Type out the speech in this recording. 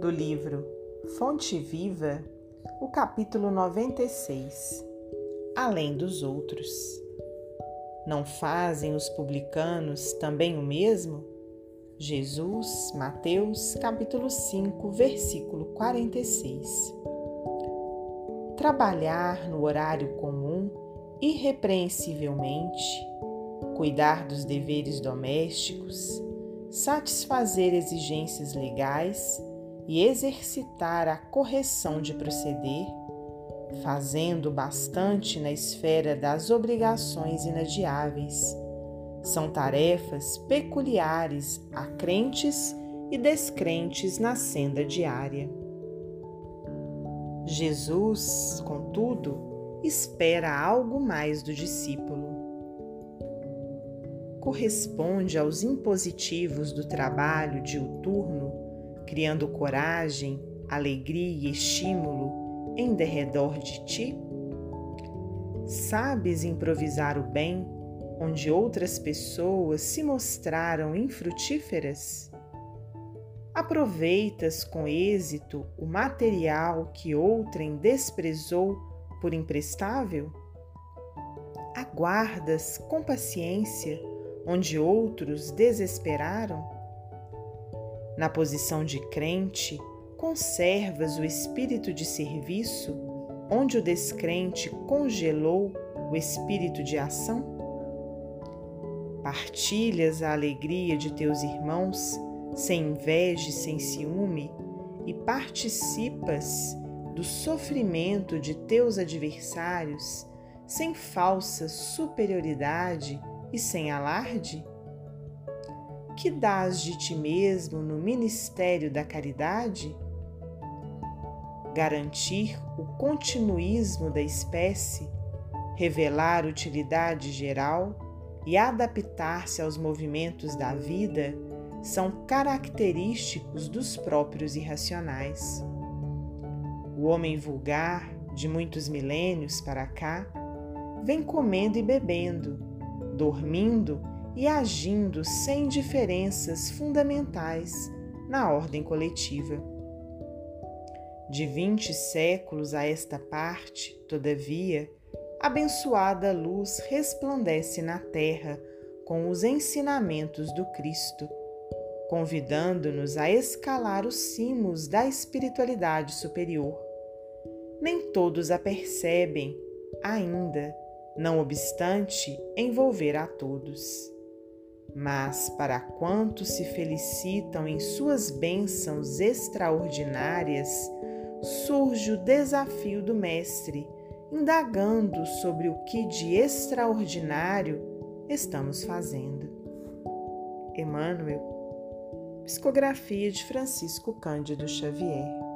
do livro Fonte Viva, o capítulo 96 Além dos outros. Não fazem os publicanos também o mesmo? Jesus, Mateus, capítulo 5, versículo 46. Trabalhar no horário comum irrepreensivelmente, cuidar dos deveres domésticos, satisfazer exigências legais e exercitar a correção de proceder, fazendo bastante na esfera das obrigações inadiáveis. São tarefas peculiares a crentes e descrentes na senda diária. Jesus, contudo, espera algo mais do discípulo corresponde aos impositivos do trabalho diuturno, criando coragem, alegria e estímulo em derredor de ti? Sabes improvisar o bem onde outras pessoas se mostraram infrutíferas? Aproveitas com êxito o material que outrem desprezou por imprestável? Aguardas com paciência onde outros desesperaram? Na posição de crente, conservas o espírito de serviço, onde o descrente congelou o espírito de ação? Partilhas a alegria de teus irmãos, sem inveja e sem ciúme, e participas do sofrimento de teus adversários, sem falsa superioridade e sem alarde? Que dás de ti mesmo no ministério da caridade? Garantir o continuismo da espécie, revelar utilidade geral e adaptar-se aos movimentos da vida são característicos dos próprios irracionais. O homem vulgar, de muitos milênios para cá, vem comendo e bebendo, dormindo e agindo sem diferenças fundamentais na ordem coletiva. De vinte séculos a esta parte, todavia, abençoada luz resplandece na terra com os ensinamentos do Cristo, convidando-nos a escalar os cimos da espiritualidade superior. Nem todos a percebem ainda não obstante envolver a todos. Mas para quantos se felicitam em suas bênçãos extraordinárias, surge o desafio do Mestre, indagando sobre o que de extraordinário estamos fazendo. Emmanuel, Psicografia de Francisco Cândido Xavier.